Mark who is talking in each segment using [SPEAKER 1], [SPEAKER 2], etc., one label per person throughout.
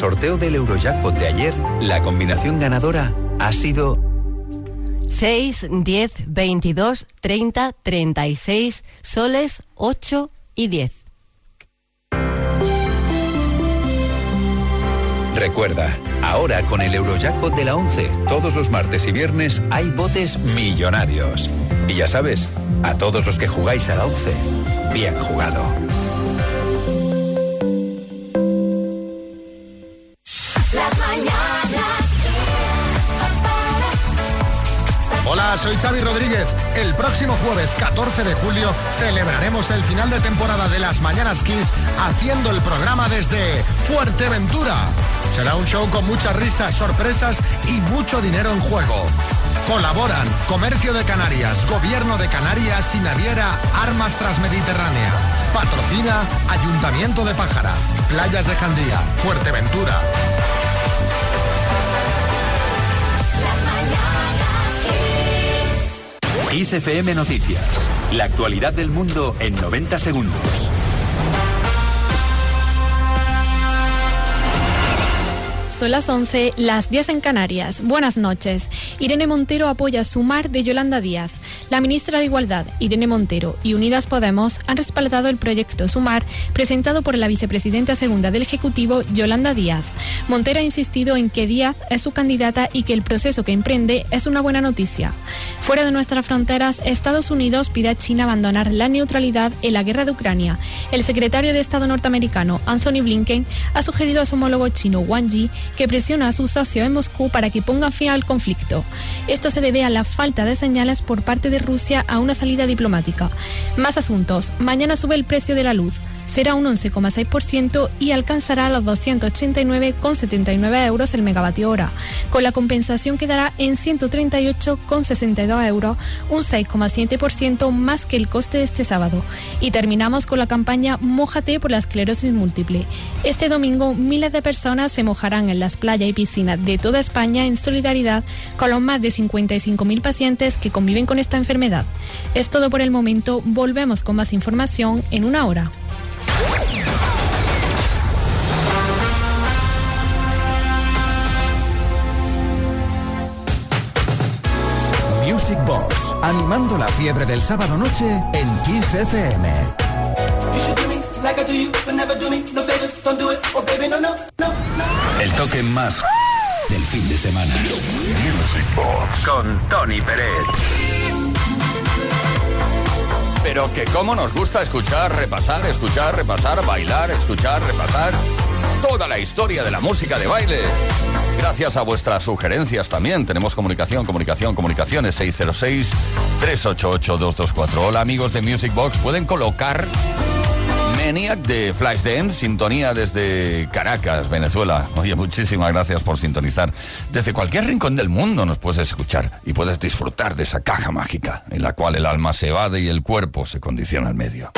[SPEAKER 1] sorteo del Eurojackpot de ayer, la combinación ganadora ha sido
[SPEAKER 2] 6, 10, 22, 30, 36, soles, 8 y 10.
[SPEAKER 1] Recuerda, ahora con el Eurojackpot de la 11, todos los martes y viernes hay botes millonarios. Y ya sabes, a todos los que jugáis a la 11, bien jugado.
[SPEAKER 3] Soy Xavi Rodríguez. El próximo jueves 14 de julio celebraremos el final de temporada de las Mañanas Kiss haciendo el programa desde Fuerteventura. Será un show con muchas risas, sorpresas y mucho dinero en juego. Colaboran Comercio de Canarias, Gobierno de Canarias y Naviera Armas Transmediterránea. Patrocina Ayuntamiento de Pájara, Playas de Jandía, Fuerteventura.
[SPEAKER 1] ISFM Noticias. La actualidad del mundo en 90 segundos.
[SPEAKER 4] Son las 11, las 10 en Canarias. Buenas noches. Irene Montero apoya Sumar de Yolanda Díaz. La ministra de Igualdad, Irene Montero, y Unidas Podemos han respaldado el proyecto Sumar presentado por la vicepresidenta segunda del Ejecutivo, Yolanda Díaz. Montero ha insistido en que Díaz es su candidata y que el proceso que emprende es una buena noticia. Fuera de nuestras fronteras, Estados Unidos pide a China abandonar la neutralidad en la guerra de Ucrania. El secretario de Estado norteamericano, Anthony Blinken, ha sugerido a su homólogo chino, Wang Yi, que presiona a su socio en Moscú para que ponga fin al conflicto. Esto se debe a la falta de señales por parte de Rusia a una salida diplomática. Más asuntos. Mañana sube el precio de la luz será un 11,6% y alcanzará los 289,79 euros el megavatio hora. Con la compensación quedará en 138,62 euros, un 6,7% más que el coste de este sábado. Y terminamos con la campaña Mójate por la esclerosis múltiple. Este domingo miles de personas se mojarán en las playas y piscinas de toda España en solidaridad con los más de 55.000 pacientes que conviven con esta enfermedad. Es todo por el momento, volvemos con más información en una hora.
[SPEAKER 5] Music Box, animando la fiebre del sábado noche en Kiss FM.
[SPEAKER 1] El toque más del fin de semana. Music Box con Tony Pérez.
[SPEAKER 6] Pero que cómo nos gusta escuchar, repasar, escuchar, repasar, bailar, escuchar, repasar toda la historia de la música de baile. Gracias a vuestras sugerencias también. Tenemos comunicación, comunicación, comunicaciones 606-388-224. Hola amigos de Music Box, pueden colocar Maniac de Flashdance, sintonía desde Caracas, Venezuela. Oye, muchísimas gracias por sintonizar. Desde cualquier rincón del mundo nos puedes escuchar y puedes disfrutar de esa caja mágica en la cual el alma se evade y el cuerpo se condiciona al medio.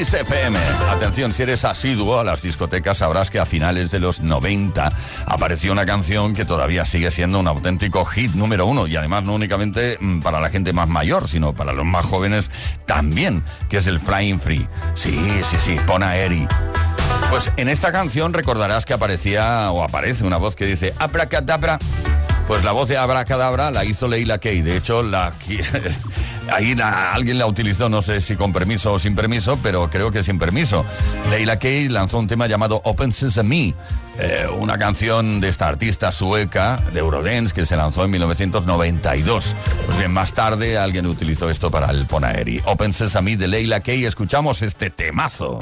[SPEAKER 6] FM.
[SPEAKER 7] Atención, si eres asiduo a las discotecas, sabrás que a finales de los 90 apareció una canción que todavía sigue siendo un auténtico hit número uno. Y además no únicamente mm, para la gente más mayor, sino para los más jóvenes también, que es el Flying Free. Sí, sí, sí, Pona Eri. Pues en esta canción recordarás que aparecía o aparece una voz que dice abracadabra. Pues la voz de abracadabra la hizo Leila Kay. De hecho, la Ahí alguien la utilizó, no sé si con permiso o sin permiso, pero creo que sin permiso. Leila Kay lanzó un tema llamado Open Sesame, eh, una canción de esta artista sueca de Eurodance que se lanzó en 1992. Pues bien, más tarde alguien utilizó esto para el Ponaeri. Open Sesame de Leila Kay, escuchamos este temazo.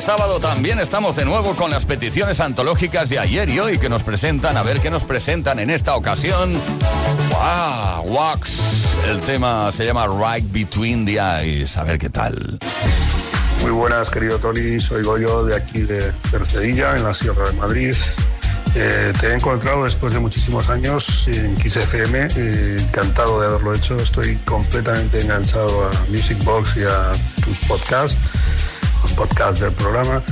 [SPEAKER 6] De
[SPEAKER 7] sábado también estamos de nuevo con las peticiones antológicas de ayer y hoy que nos presentan, a ver qué nos presentan en esta ocasión. ¡Wow! Wax. El tema se llama Right Between the Eyes. A ver qué tal.
[SPEAKER 8] Muy buenas, querido Tony. Soy Goyo de aquí de Cercedilla, en la Sierra de Madrid. Eh, te he encontrado después de muchísimos años en XFM, eh, encantado de haberlo hecho. Estoy completamente enganchado a Music Box y a tus podcasts, los podcasts del programa.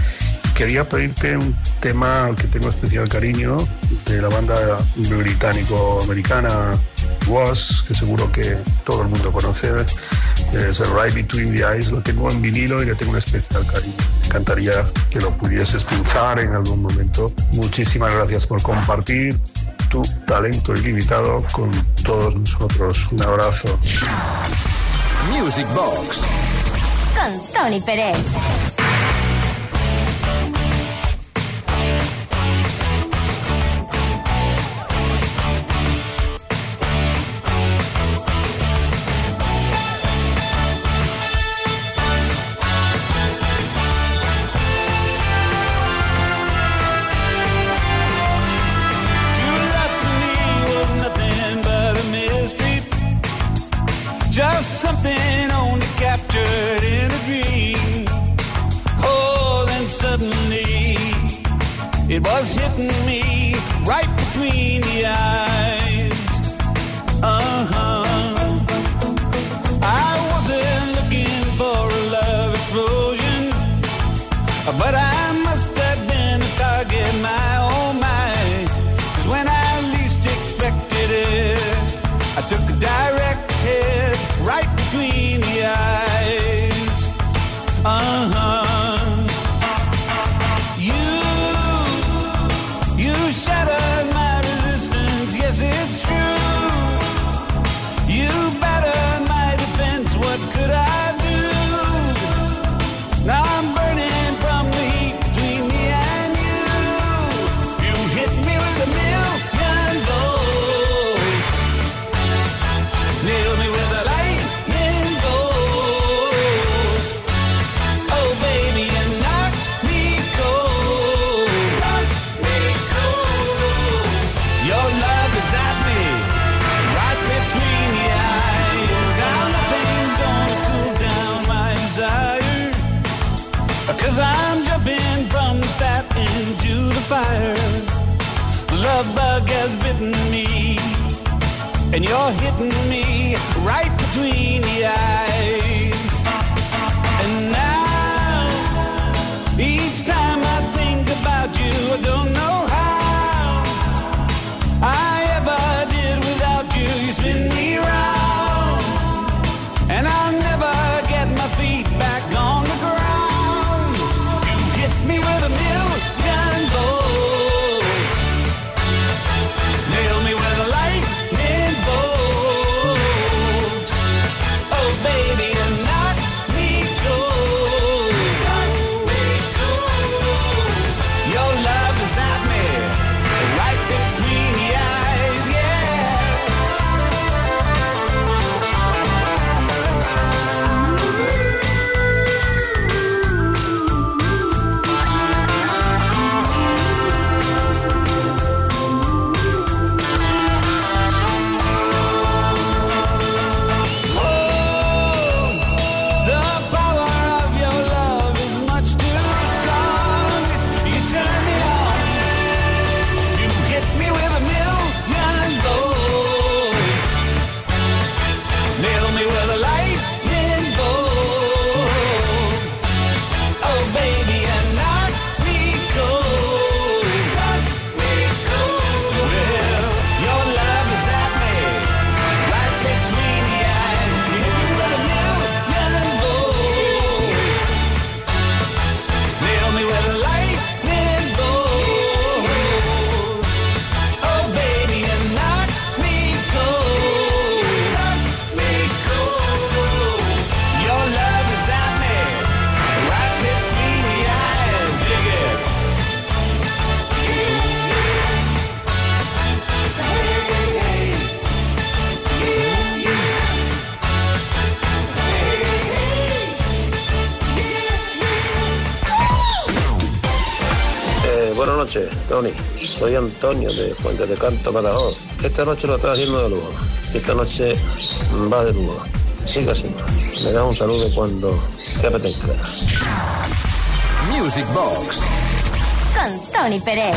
[SPEAKER 8] Quería pedirte un tema que tengo especial cariño de la banda británico-americana Was, que seguro que todo el mundo conoce es el Right Between the Eyes, lo tengo en vinilo y le tengo un especial cariño. Me encantaría que lo pudieses pinchar en algún momento. Muchísimas gracias por compartir tu talento ilimitado con todos nosotros. Un abrazo.
[SPEAKER 6] Music Box
[SPEAKER 9] con Tony Pérez.
[SPEAKER 10] me. Right
[SPEAKER 11] Soy Antonio de Fuentes de Canto, Badajoz. Esta noche lo está haciendo de Lugo. Esta noche va de Lugo. Siga así. Me da un saludo cuando te apetezca.
[SPEAKER 5] Music Box.
[SPEAKER 9] Con Tony Pérez.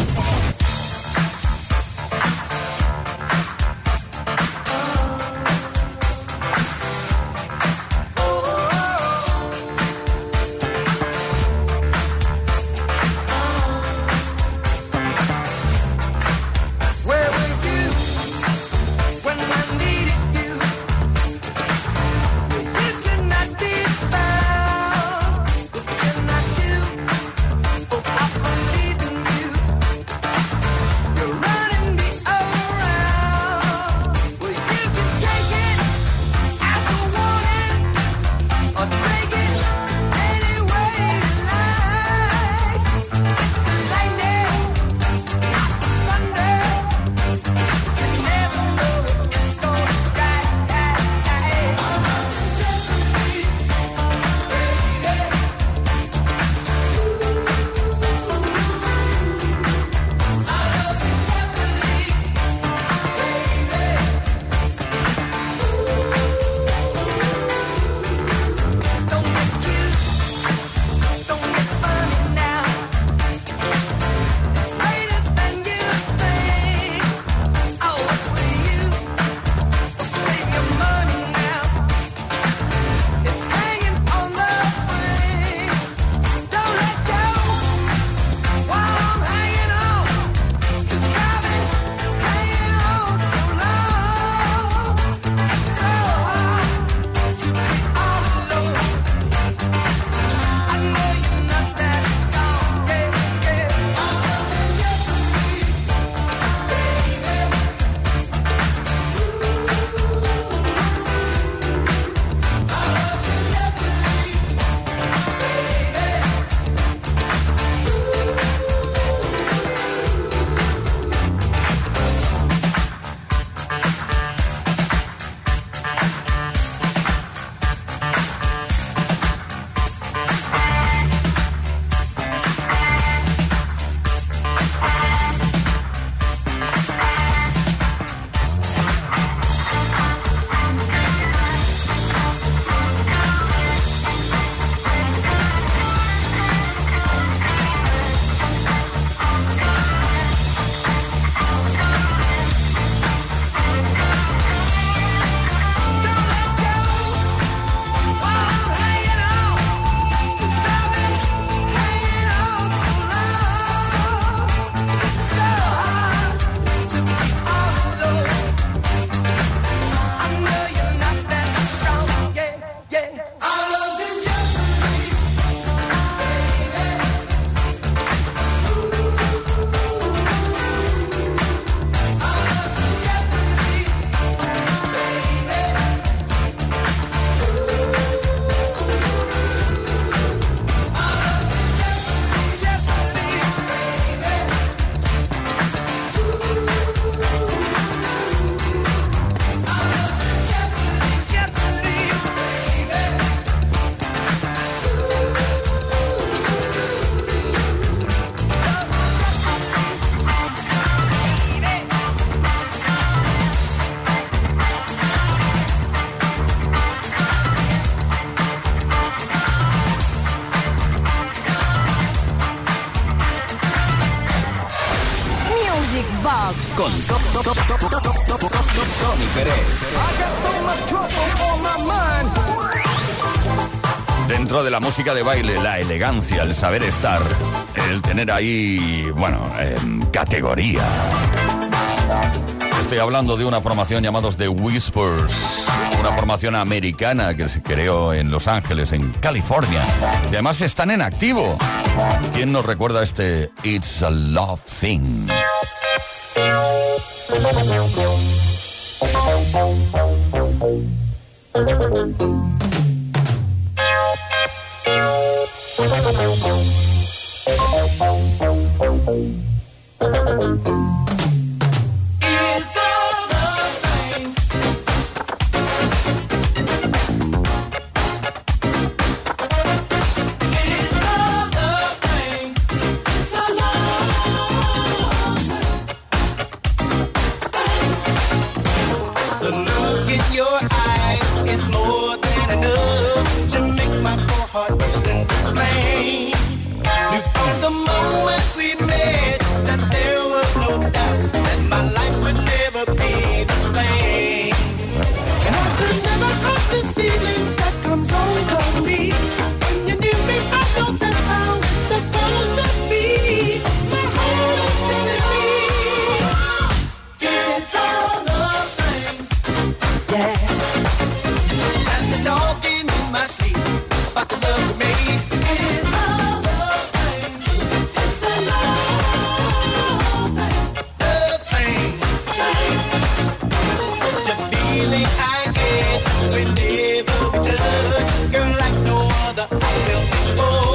[SPEAKER 6] dentro de la música de baile, la elegancia, el saber estar, el tener ahí, bueno, categoría. Estoy hablando de una formación llamados The Whispers, una formación americana que se creó en Los Ángeles, en California. Y además están en activo. ¿Quién nos recuerda este It's a Love Thing?
[SPEAKER 10] Oh.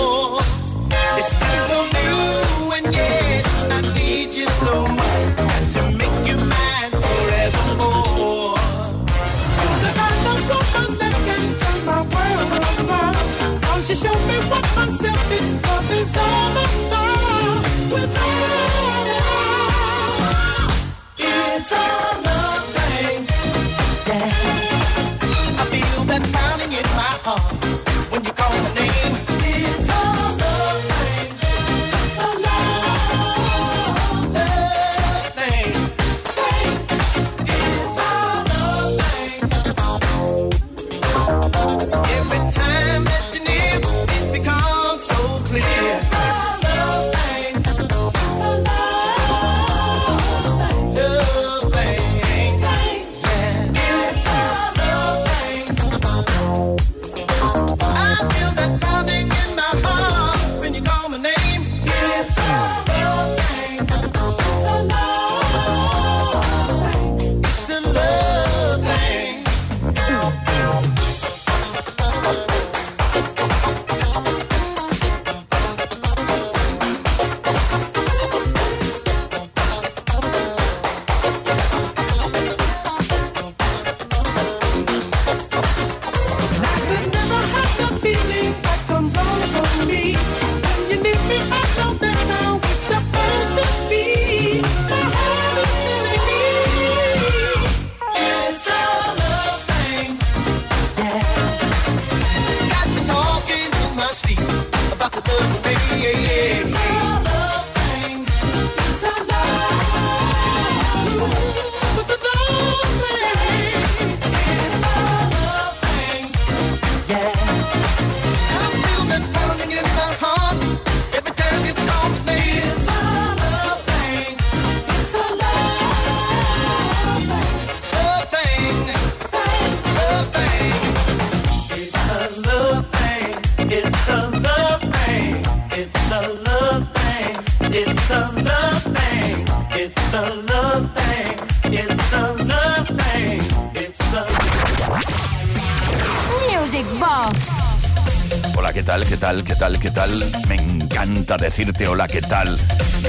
[SPEAKER 6] tal? ¿Qué tal? ¿Qué tal? Me encanta decirte hola, ¿qué tal?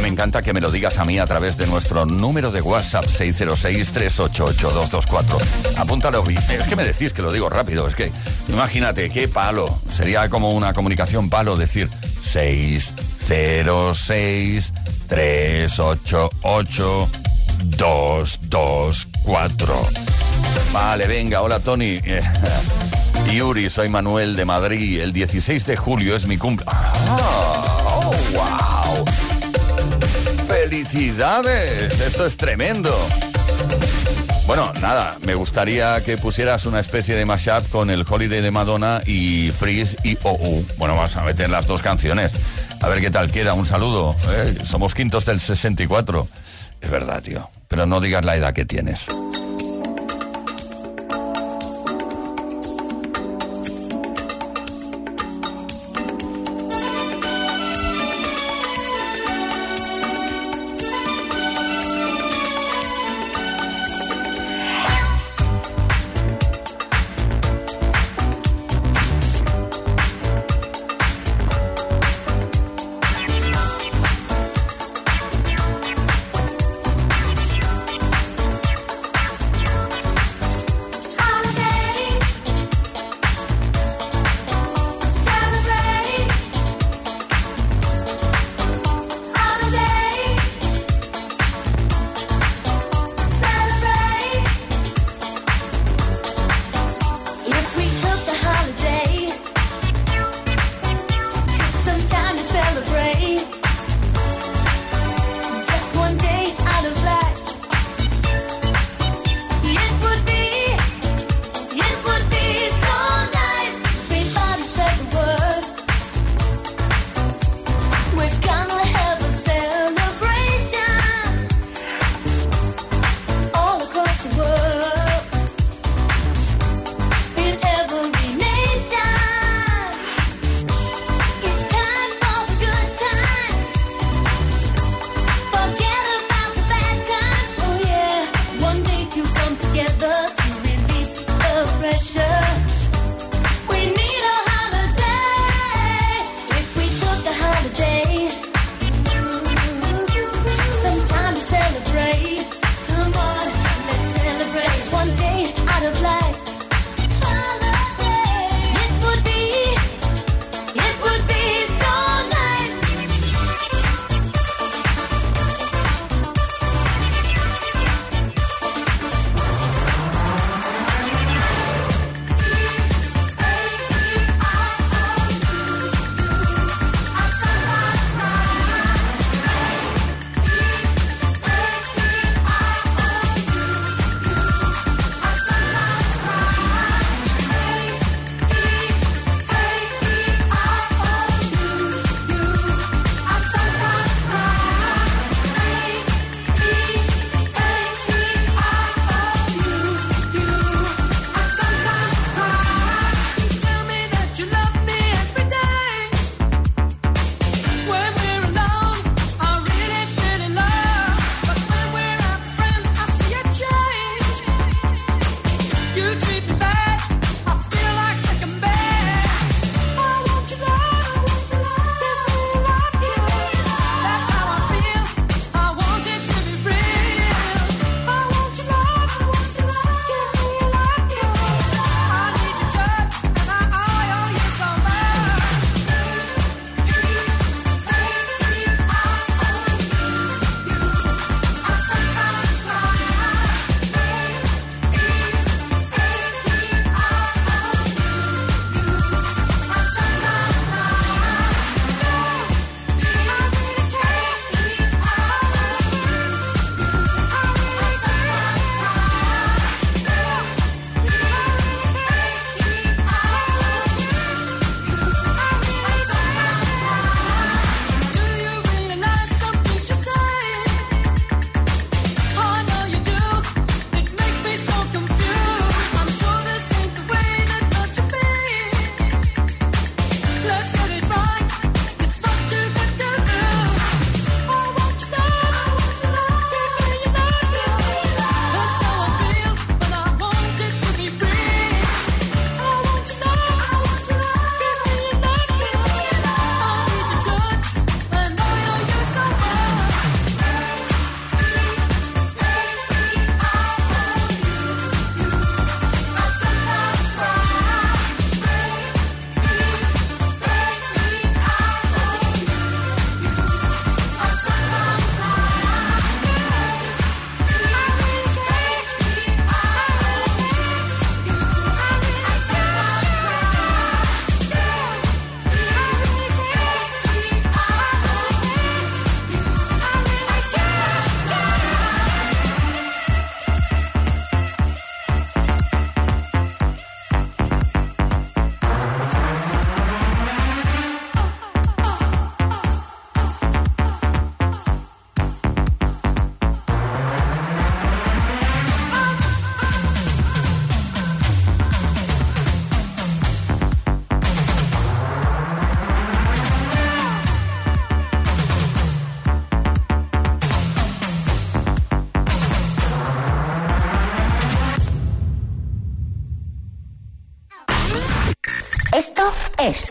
[SPEAKER 6] Me encanta que me lo digas a mí a través de nuestro número de WhatsApp 606-388-224. Apúntalo. Es que me decís que lo digo rápido, es que imagínate, qué palo. Sería como una comunicación palo decir 606 388 224. Vale, venga, hola Tony. Yuri, soy Manuel de Madrid. El 16 de julio es mi cumple. Ah, oh, wow! ¡Felicidades! Esto es tremendo. Bueno, nada, me gustaría que pusieras una especie de mashup con el Holiday de Madonna y Freeze y OU. Bueno, vamos a meter las dos canciones. A ver qué tal queda. Un saludo. ¿eh? Somos quintos del 64. Es verdad, tío. Pero no digas la edad que tienes.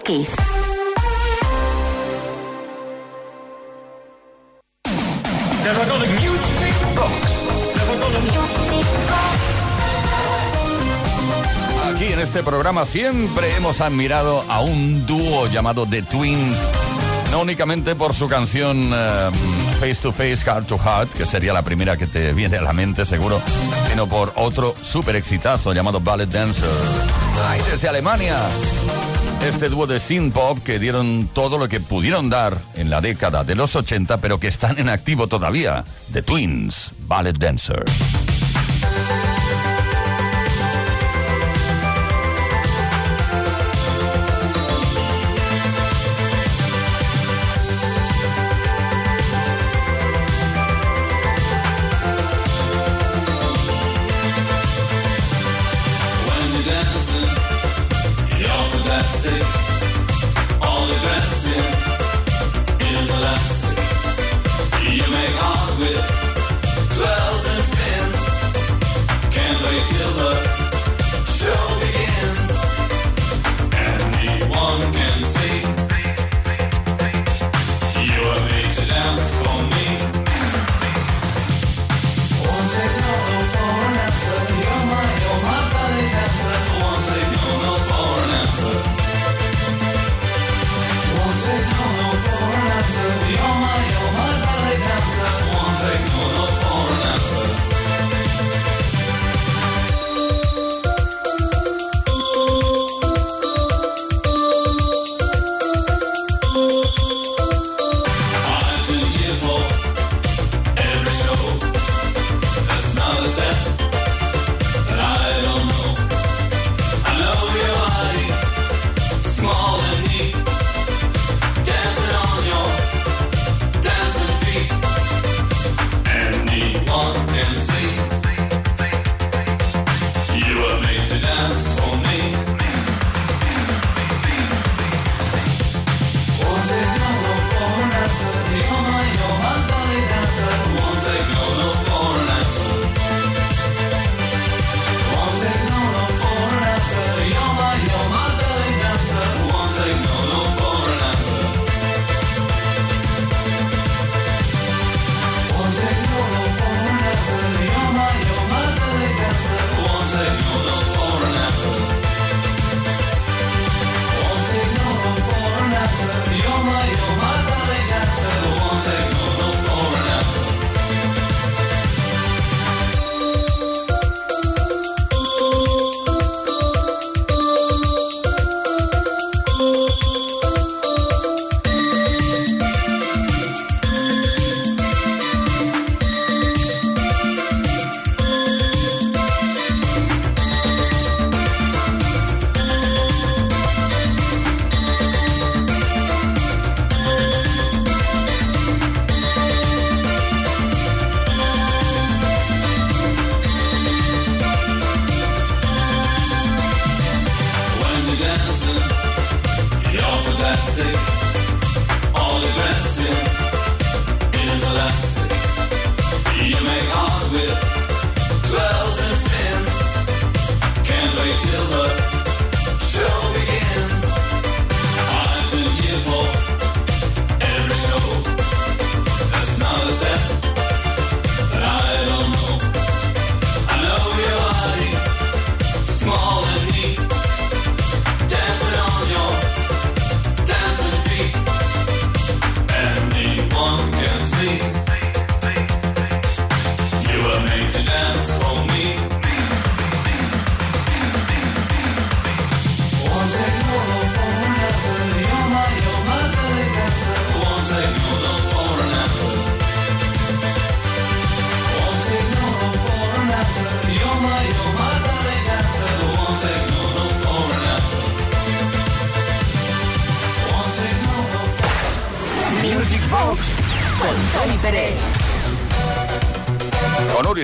[SPEAKER 6] Kiss.
[SPEAKER 12] Aquí en este programa siempre hemos admirado a un dúo llamado The Twins, no únicamente por su canción eh, Face to Face, Heart to Heart, que sería la primera que te viene a la mente seguro, sino por otro súper exitazo llamado Ballet Dancer. Ay, desde Alemania. Este dúo de synth pop que dieron todo lo que pudieron dar en la década de los 80, pero que están en activo todavía. The Twins, Ballet Dancer.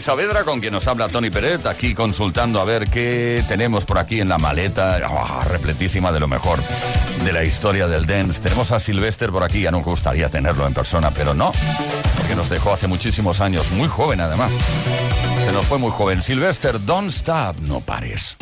[SPEAKER 12] Saavedra, con quien nos habla Tony Peret, aquí consultando a ver qué tenemos por aquí en la maleta, ah, repletísima de lo mejor de la historia del dance. Tenemos a Sylvester por aquí, ya nos gustaría tenerlo en persona, pero no, porque nos dejó hace muchísimos años, muy joven además. Se nos fue muy joven. Sylvester, don't stop, no pares.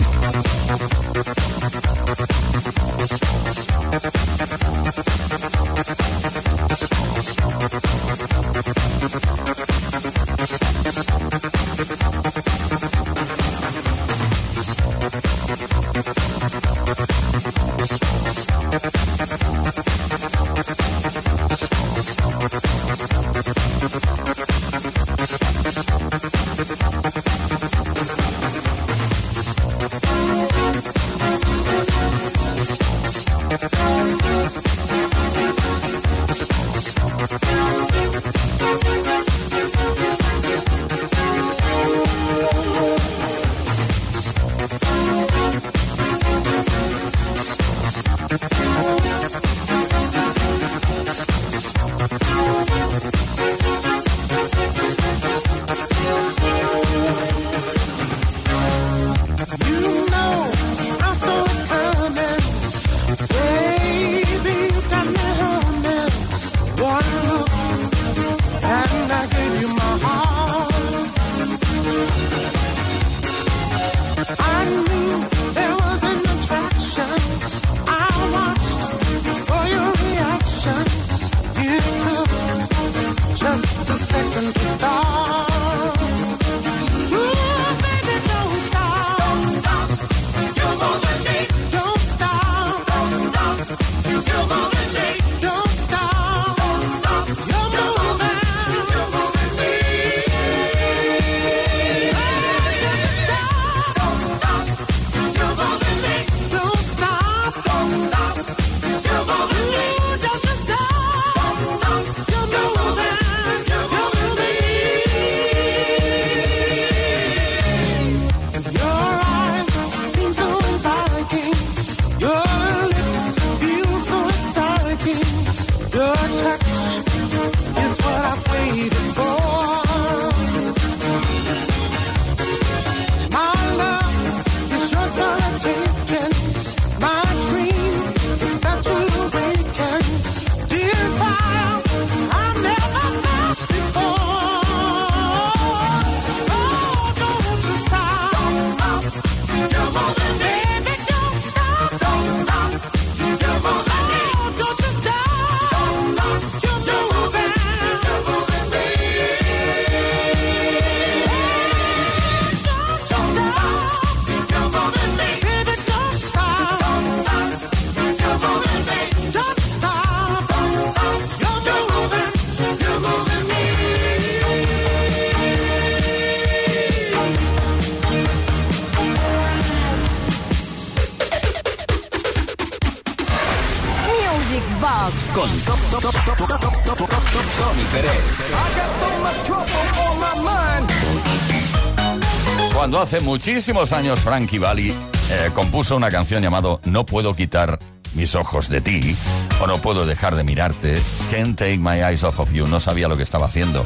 [SPEAKER 13] Muchísimos años Frankie Valli eh, compuso una canción llamado No puedo quitar mis ojos de ti o no puedo dejar de mirarte, Can't take my eyes off of you, no sabía lo que estaba haciendo.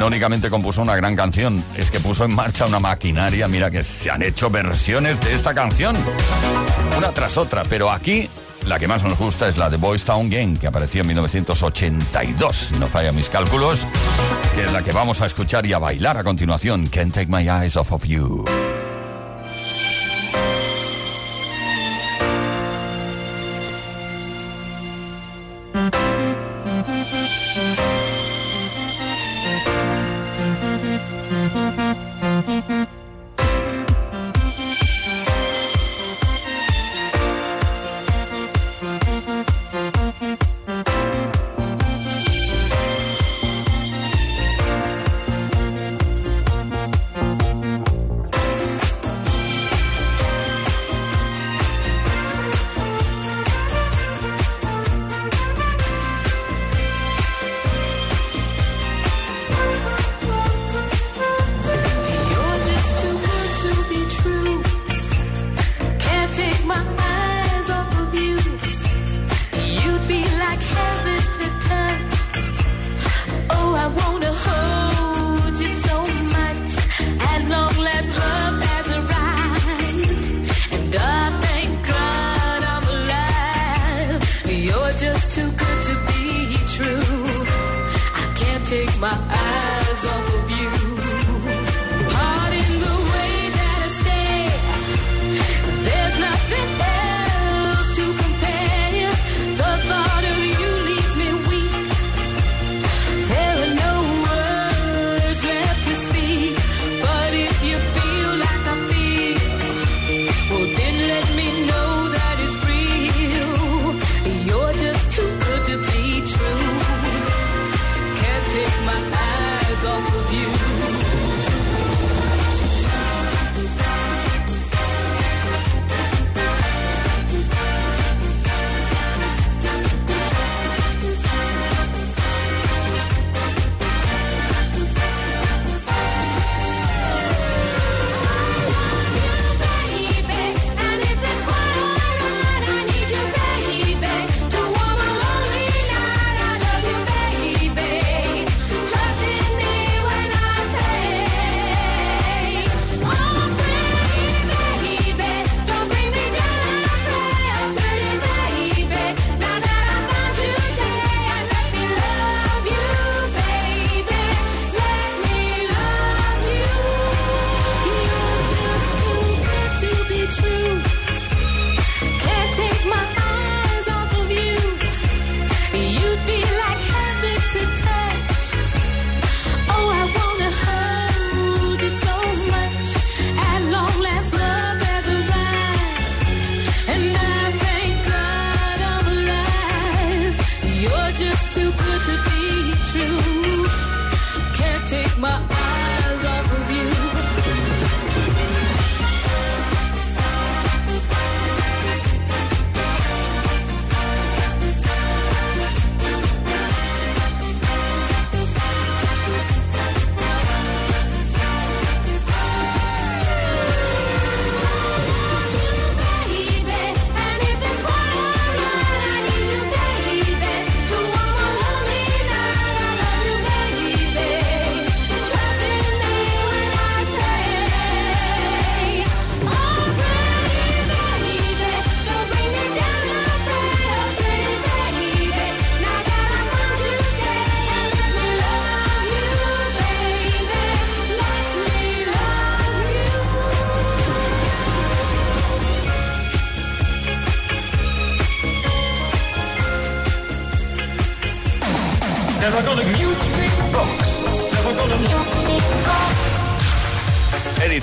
[SPEAKER 13] No únicamente compuso una gran canción, es que puso en marcha una maquinaria, mira que se han hecho versiones de esta canción, una tras otra, pero aquí la que más nos gusta es la de Boys Town Game, que apareció en 1982, si no falla mis cálculos, que es la que vamos a escuchar y a bailar a continuación. Can't take my eyes off of you.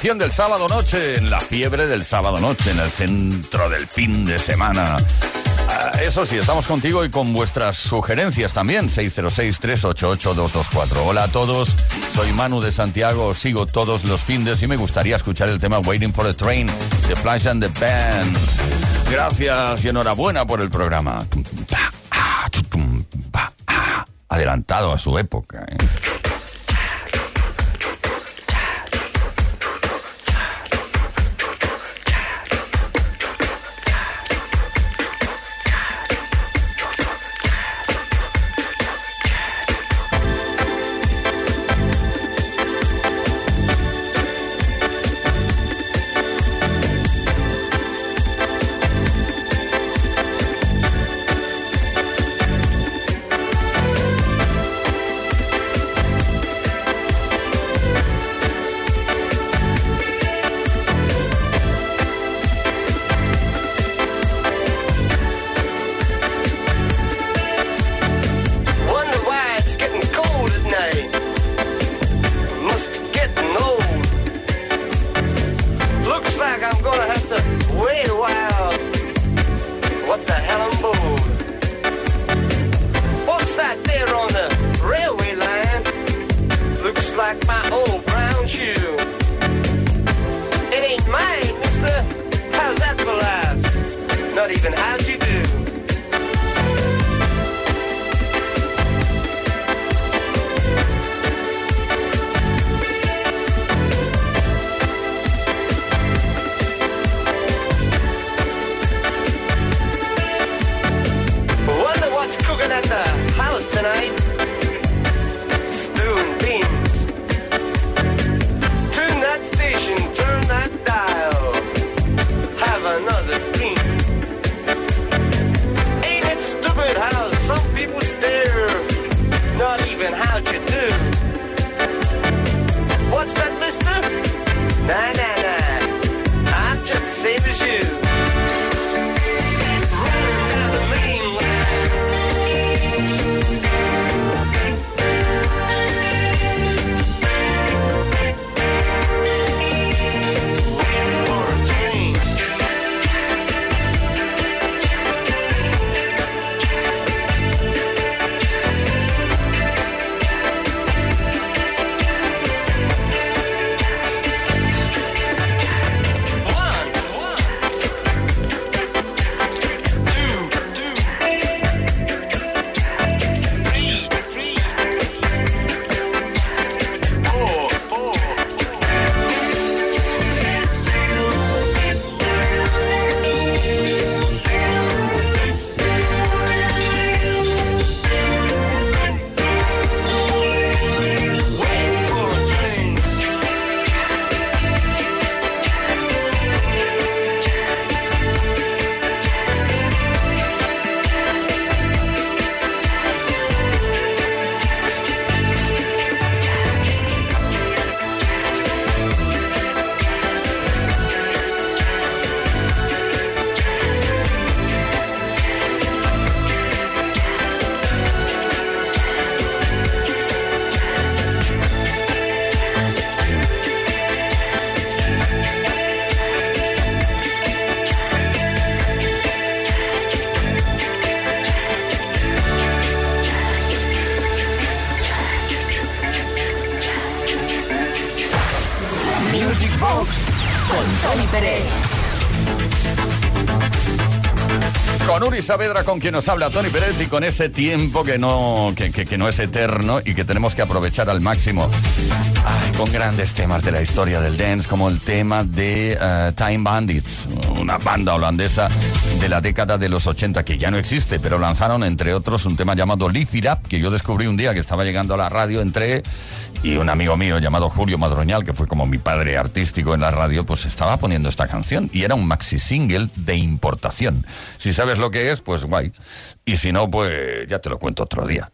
[SPEAKER 6] Del sábado noche, en la fiebre del sábado noche, en el centro del fin de semana. Ah, eso sí, estamos contigo y con vuestras sugerencias también. 606-388-224. Hola a todos, soy Manu de Santiago. Sigo todos los fines y me gustaría escuchar el tema Waiting for a Train de Flash and the Band. Gracias y enhorabuena por el programa. Adelantado a su época. ¿eh? Saavedra con quien nos habla Tony Pérez y con ese tiempo que no, que, no es eterno y que tenemos que aprovechar al máximo. con grandes temas de la historia del dance, como el tema de eh, Time Bandits, una banda holandesa de la década de los 80 que ya no existe, pero lanzaron entre otros un tema llamado Live It Up, que yo descubrí un día que estaba llegando a la radio, entré y un amigo mío llamado Julio Madroñal, que fue como mi padre artístico en la radio, pues estaba poniendo esta canción y era un maxi single de importación. Si sabes lo que es, pues guay. Y si no, pues ya te lo cuento otro día.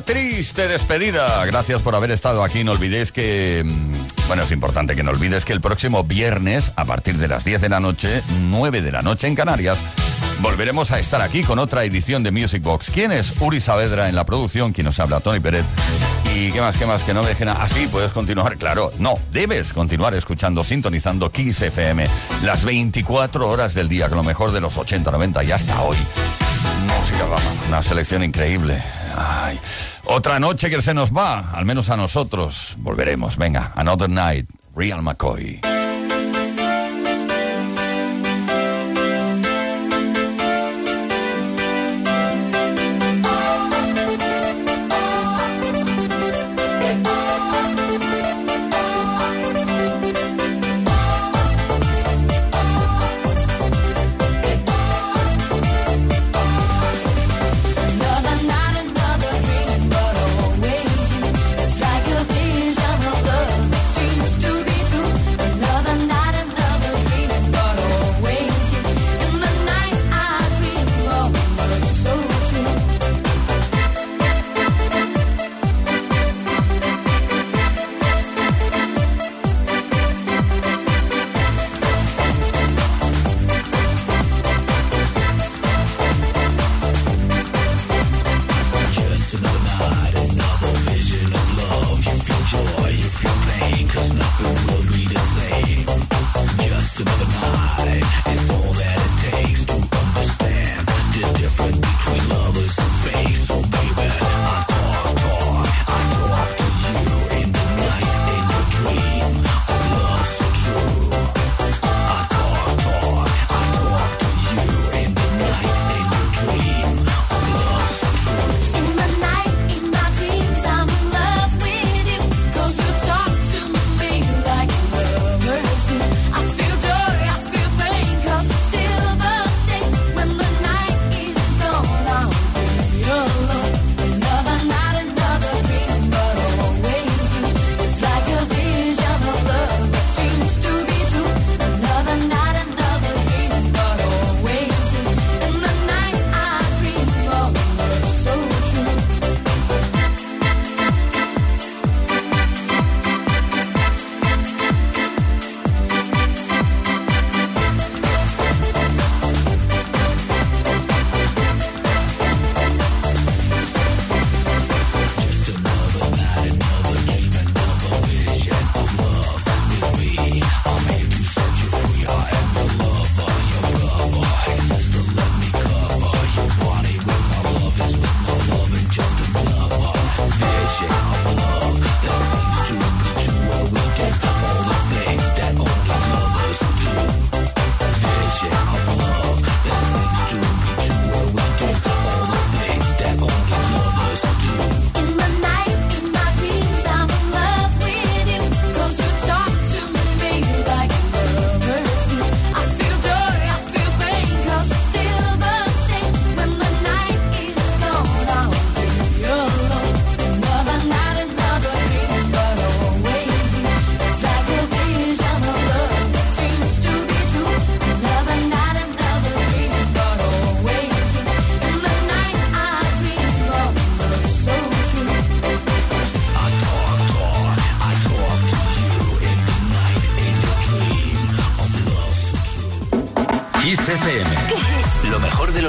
[SPEAKER 13] triste despedida. Gracias por haber estado aquí. No olvidéis que. Mm, bueno, es importante que no olvides que el próximo viernes, a partir de las 10 de la noche, 9 de la noche en Canarias, volveremos a estar aquí con otra edición de Music Box. ¿Quién es Uri Saavedra en la producción? ¿Quién nos habla? Tony Pérez. ¿Y qué más, qué más? Que no me dejen así, ah, puedes continuar, claro. No, debes continuar escuchando, sintonizando Kiss FM las 24 horas del día, con lo mejor de los 80, 90 y hasta hoy. Música, una selección increíble. Ay. Otra noche que se nos va, al menos a nosotros. Volveremos. Venga, Another Night, Real McCoy.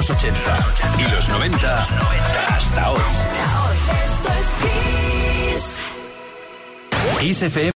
[SPEAKER 1] los y los 90 hasta hoy. Kiss FM.